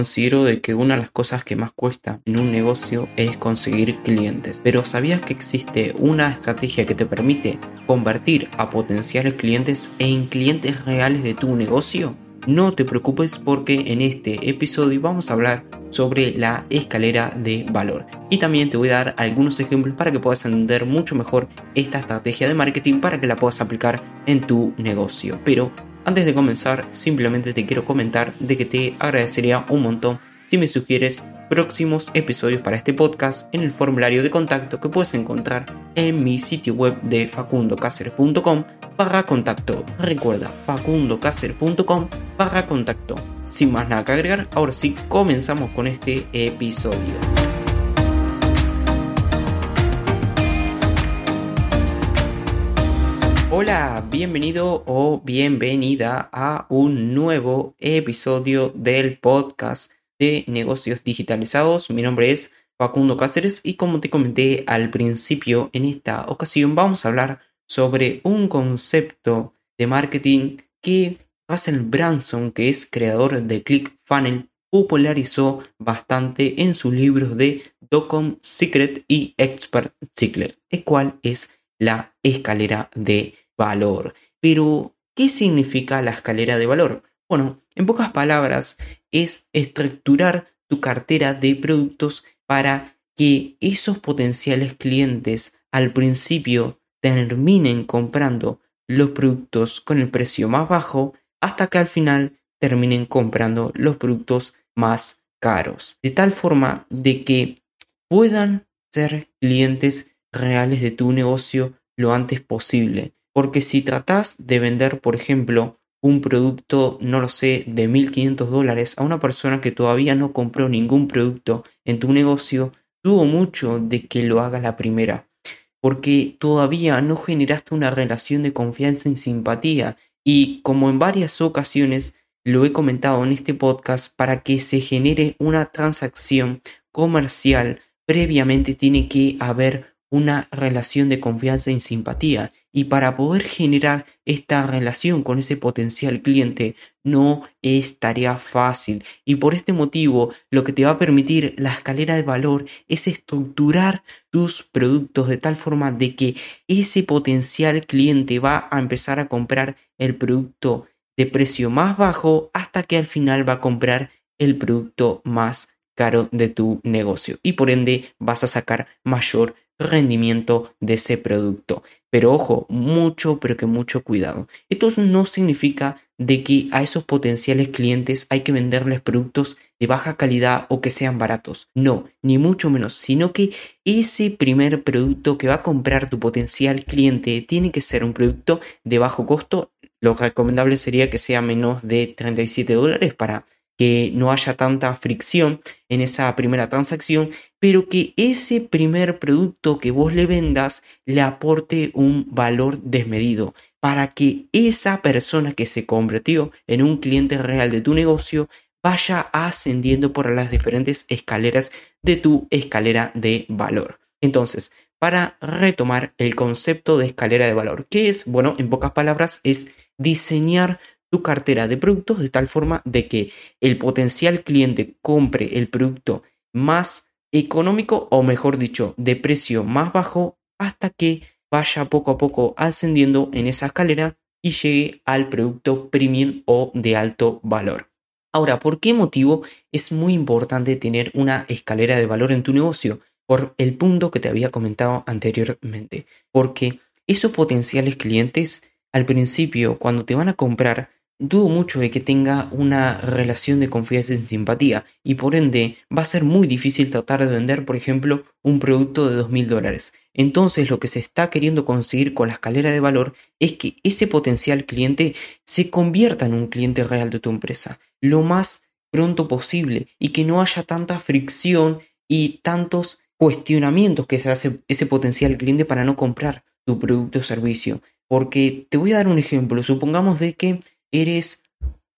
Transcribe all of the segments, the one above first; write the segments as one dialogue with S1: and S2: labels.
S1: considero de que una de las cosas que más cuesta en un negocio es conseguir clientes. Pero ¿sabías que existe una estrategia que te permite convertir a potenciales clientes en clientes reales de tu negocio? No te preocupes porque en este episodio vamos a hablar sobre la escalera de valor y también te voy a dar algunos ejemplos para que puedas entender mucho mejor esta estrategia de marketing para que la puedas aplicar en tu negocio. Pero antes de comenzar, simplemente te quiero comentar de que te agradecería un montón si me sugieres próximos episodios para este podcast en el formulario de contacto que puedes encontrar en mi sitio web de facundocacer.com barra contacto. Recuerda, facundocacer.com barra contacto. Sin más nada que agregar, ahora sí comenzamos con este episodio. Hola, bienvenido o bienvenida a un nuevo episodio del podcast de negocios digitalizados. Mi nombre es Facundo Cáceres y como te comenté al principio, en esta ocasión vamos a hablar sobre un concepto de marketing que Russell Branson, que es creador de ClickFunnels, popularizó bastante en sus libros de Docom Secret y Expert Secret, el cual es la escalera de valor. Pero, ¿qué significa la escalera de valor? Bueno, en pocas palabras, es estructurar tu cartera de productos para que esos potenciales clientes al principio terminen comprando los productos con el precio más bajo hasta que al final terminen comprando los productos más caros. De tal forma de que puedan ser clientes reales de tu negocio lo antes posible. Porque si tratas de vender, por ejemplo, un producto, no lo sé, de 1.500 dólares a una persona que todavía no compró ningún producto en tu negocio, dudo mucho de que lo haga la primera. Porque todavía no generaste una relación de confianza y simpatía. Y como en varias ocasiones lo he comentado en este podcast, para que se genere una transacción comercial, previamente tiene que haber una relación de confianza y simpatía. Y para poder generar esta relación con ese potencial cliente no es tarea fácil. Y por este motivo lo que te va a permitir la escalera de valor es estructurar tus productos de tal forma de que ese potencial cliente va a empezar a comprar el producto de precio más bajo hasta que al final va a comprar el producto más caro de tu negocio y por ende vas a sacar mayor rendimiento de ese producto. Pero ojo, mucho, pero que mucho cuidado. Esto no significa de que a esos potenciales clientes hay que venderles productos de baja calidad o que sean baratos. No, ni mucho menos, sino que ese primer producto que va a comprar tu potencial cliente tiene que ser un producto de bajo costo. Lo recomendable sería que sea menos de 37 dólares para que no haya tanta fricción en esa primera transacción, pero que ese primer producto que vos le vendas le aporte un valor desmedido para que esa persona que se convirtió en un cliente real de tu negocio vaya ascendiendo por las diferentes escaleras de tu escalera de valor. Entonces, para retomar el concepto de escalera de valor, que es, bueno, en pocas palabras, es diseñar tu cartera de productos de tal forma de que el potencial cliente compre el producto más económico o mejor dicho de precio más bajo hasta que vaya poco a poco ascendiendo en esa escalera y llegue al producto premium o de alto valor. Ahora, ¿por qué motivo es muy importante tener una escalera de valor en tu negocio? Por el punto que te había comentado anteriormente. Porque esos potenciales clientes al principio, cuando te van a comprar, dudo mucho de que tenga una relación de confianza y simpatía y por ende va a ser muy difícil tratar de vender, por ejemplo, un producto de 2.000 dólares. Entonces lo que se está queriendo conseguir con la escalera de valor es que ese potencial cliente se convierta en un cliente real de tu empresa lo más pronto posible y que no haya tanta fricción y tantos cuestionamientos que se hace ese potencial cliente para no comprar tu producto o servicio. Porque te voy a dar un ejemplo. Supongamos de que eres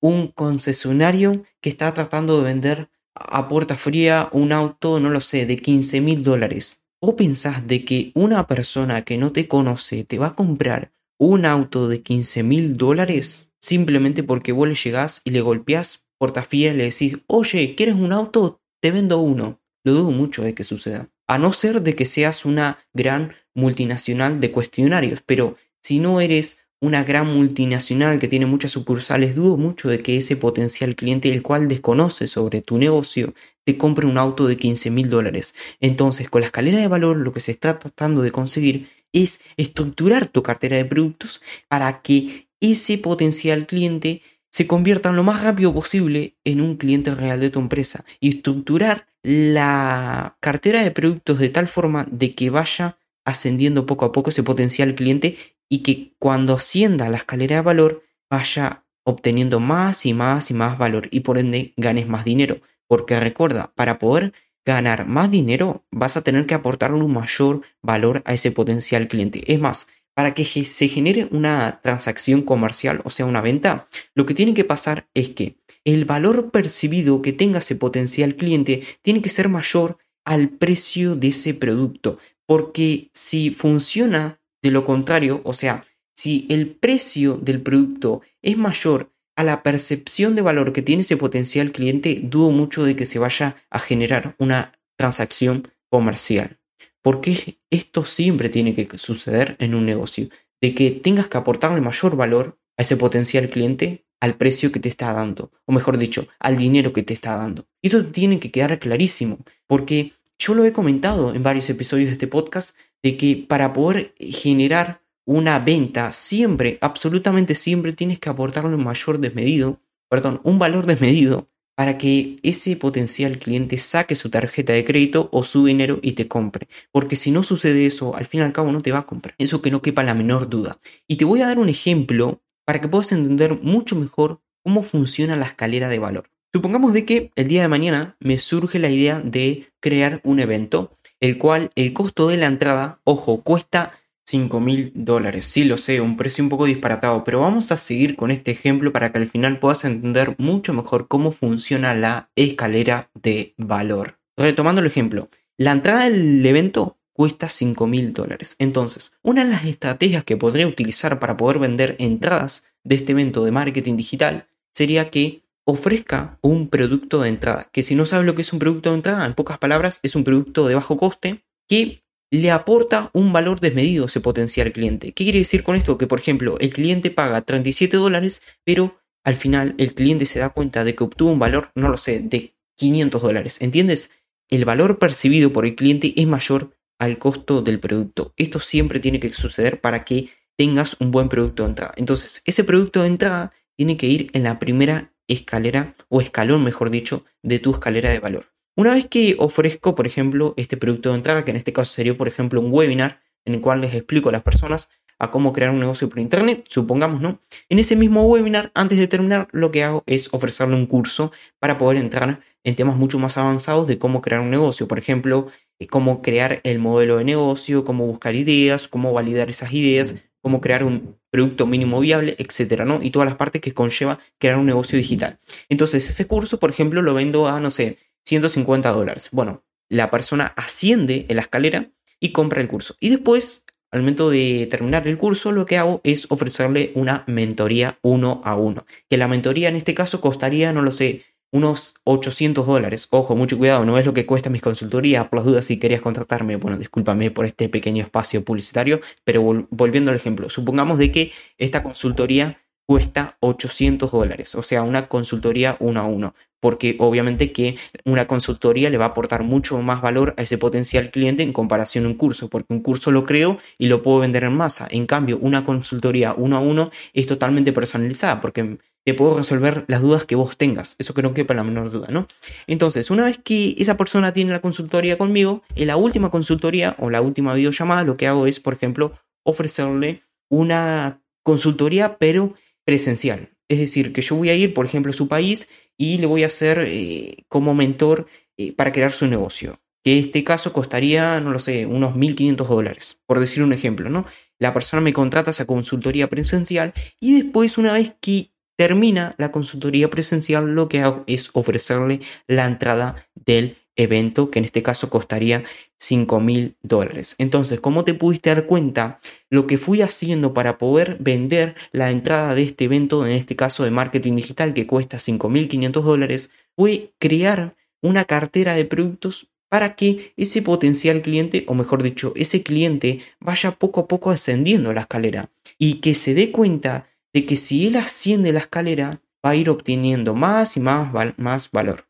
S1: un concesionario que está tratando de vender a puerta fría un auto, no lo sé, de 15 mil dólares. ¿O pensás de que una persona que no te conoce te va a comprar un auto de 15 mil dólares simplemente porque vos le llegás y le golpeás portafiel le decís, oye, ¿quieres un auto? Te vendo uno. Lo dudo mucho de que suceda. A no ser de que seas una gran multinacional de cuestionarios, pero si no eres una gran multinacional que tiene muchas sucursales, dudo mucho de que ese potencial cliente, el cual desconoce sobre tu negocio, te compre un auto de 15 mil dólares. Entonces, con la escalera de valor, lo que se está tratando de conseguir es estructurar tu cartera de productos para que ese potencial cliente se convierta lo más rápido posible en un cliente real de tu empresa y estructurar la cartera de productos de tal forma de que vaya ascendiendo poco a poco ese potencial cliente y que cuando ascienda la escalera de valor vaya obteniendo más y más y más valor y por ende ganes más dinero. Porque recuerda, para poder ganar más dinero vas a tener que aportarle un mayor valor a ese potencial cliente. Es más, para que se genere una transacción comercial, o sea, una venta, lo que tiene que pasar es que el valor percibido que tenga ese potencial cliente tiene que ser mayor al precio de ese producto. Porque si funciona de lo contrario, o sea, si el precio del producto es mayor a la percepción de valor que tiene ese potencial cliente, dudo mucho de que se vaya a generar una transacción comercial. Porque esto siempre tiene que suceder en un negocio, de que tengas que aportarle mayor valor a ese potencial cliente al precio que te está dando, o mejor dicho, al dinero que te está dando. Y esto tiene que quedar clarísimo, porque yo lo he comentado en varios episodios de este podcast, de que para poder generar una venta, siempre, absolutamente siempre, tienes que aportarle un mayor desmedido, perdón, un valor desmedido para que ese potencial cliente saque su tarjeta de crédito o su dinero y te compre. Porque si no sucede eso, al fin y al cabo no te va a comprar. Eso que no quepa la menor duda. Y te voy a dar un ejemplo para que puedas entender mucho mejor cómo funciona la escalera de valor. Supongamos de que el día de mañana me surge la idea de crear un evento, el cual el costo de la entrada, ojo, cuesta 5 mil dólares. Sí, lo sé, un precio un poco disparatado, pero vamos a seguir con este ejemplo para que al final puedas entender mucho mejor cómo funciona la escalera de valor. Retomando el ejemplo, la entrada del evento cuesta 5 mil dólares. Entonces, una de las estrategias que podría utilizar para poder vender entradas de este evento de marketing digital sería que ofrezca un producto de entrada. Que si no sabes lo que es un producto de entrada, en pocas palabras, es un producto de bajo coste que le aporta un valor desmedido a ese potencial cliente. ¿Qué quiere decir con esto? Que, por ejemplo, el cliente paga 37 dólares, pero al final el cliente se da cuenta de que obtuvo un valor, no lo sé, de 500 dólares. ¿Entiendes? El valor percibido por el cliente es mayor al costo del producto. Esto siempre tiene que suceder para que tengas un buen producto de entrada. Entonces, ese producto de entrada tiene que ir en la primera escalera o escalón, mejor dicho, de tu escalera de valor. Una vez que ofrezco, por ejemplo, este producto de entrada, que en este caso sería, por ejemplo, un webinar en el cual les explico a las personas a cómo crear un negocio por internet, supongamos, ¿no? En ese mismo webinar, antes de terminar, lo que hago es ofrecerle un curso para poder entrar en temas mucho más avanzados de cómo crear un negocio. Por ejemplo, eh, cómo crear el modelo de negocio, cómo buscar ideas, cómo validar esas ideas, cómo crear un producto mínimo viable, etcétera, ¿no? Y todas las partes que conlleva crear un negocio digital. Entonces, ese curso, por ejemplo, lo vendo a, no sé, 150 dólares. Bueno, la persona asciende en la escalera y compra el curso. Y después, al momento de terminar el curso, lo que hago es ofrecerle una mentoría uno a uno. Que la mentoría en este caso costaría, no lo sé, unos 800 dólares. Ojo, mucho cuidado, no es lo que cuesta mis consultorías. Por las dudas, si querías contactarme, bueno, discúlpame por este pequeño espacio publicitario, pero volviendo al ejemplo, supongamos de que esta consultoría cuesta 800 dólares, o sea, una consultoría uno a uno, porque obviamente que una consultoría le va a aportar mucho más valor a ese potencial cliente en comparación a un curso, porque un curso lo creo y lo puedo vender en masa. En cambio, una consultoría uno a uno es totalmente personalizada, porque te puedo resolver las dudas que vos tengas. Eso que no quepa la menor duda, ¿no? Entonces, una vez que esa persona tiene la consultoría conmigo, en la última consultoría o la última videollamada, lo que hago es, por ejemplo, ofrecerle una consultoría, pero presencial. Es decir, que yo voy a ir, por ejemplo, a su país y le voy a hacer eh, como mentor eh, para crear su negocio. Que este caso costaría, no lo sé, unos 1.500 dólares, por decir un ejemplo, ¿no? La persona me contrata esa consultoría presencial y después, una vez que termina la consultoría presencial, lo que hago es ofrecerle la entrada del evento que en este caso costaría 5 mil dólares. Entonces, como te pudiste dar cuenta, lo que fui haciendo para poder vender la entrada de este evento, en este caso de marketing digital que cuesta 5.500 dólares, fue crear una cartera de productos para que ese potencial cliente, o mejor dicho, ese cliente vaya poco a poco ascendiendo la escalera y que se dé cuenta de que si él asciende la escalera, va a ir obteniendo más y más, más valor.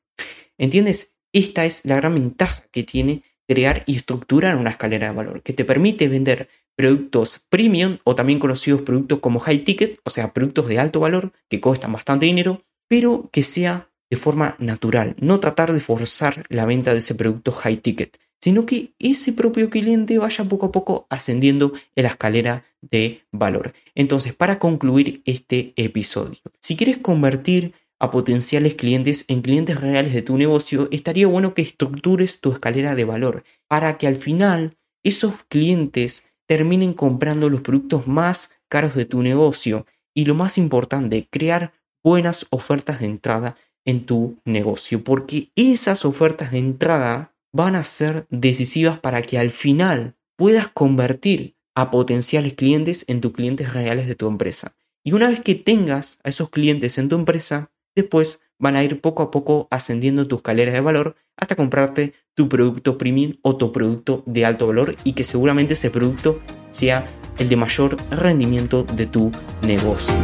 S1: ¿Entiendes? Esta es la gran ventaja que tiene crear y estructurar una escalera de valor, que te permite vender productos premium o también conocidos productos como high ticket, o sea, productos de alto valor que cuestan bastante dinero, pero que sea de forma natural, no tratar de forzar la venta de ese producto high ticket, sino que ese propio cliente vaya poco a poco ascendiendo en la escalera de valor. Entonces, para concluir este episodio, si quieres convertir a potenciales clientes en clientes reales de tu negocio, estaría bueno que estructures tu escalera de valor para que al final esos clientes terminen comprando los productos más caros de tu negocio y lo más importante, crear buenas ofertas de entrada en tu negocio, porque esas ofertas de entrada van a ser decisivas para que al final puedas convertir a potenciales clientes en tus clientes reales de tu empresa. Y una vez que tengas a esos clientes en tu empresa, después van a ir poco a poco ascendiendo tus escaleras de valor hasta comprarte tu producto premium o tu producto de alto valor y que seguramente ese producto sea el de mayor rendimiento de tu negocio.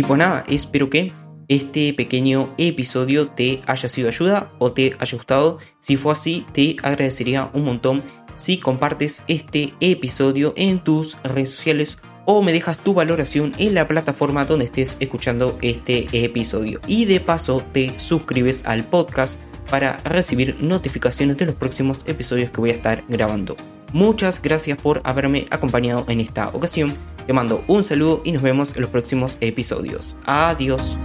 S1: Y pues nada, espero que este pequeño episodio te haya sido ayuda o te haya gustado. Si fue así, te agradecería un montón si compartes este episodio en tus redes sociales o me dejas tu valoración en la plataforma donde estés escuchando este episodio. Y de paso te suscribes al podcast para recibir notificaciones de los próximos episodios que voy a estar grabando. Muchas gracias por haberme acompañado en esta ocasión. Te mando un saludo y nos vemos en los próximos episodios. Adiós.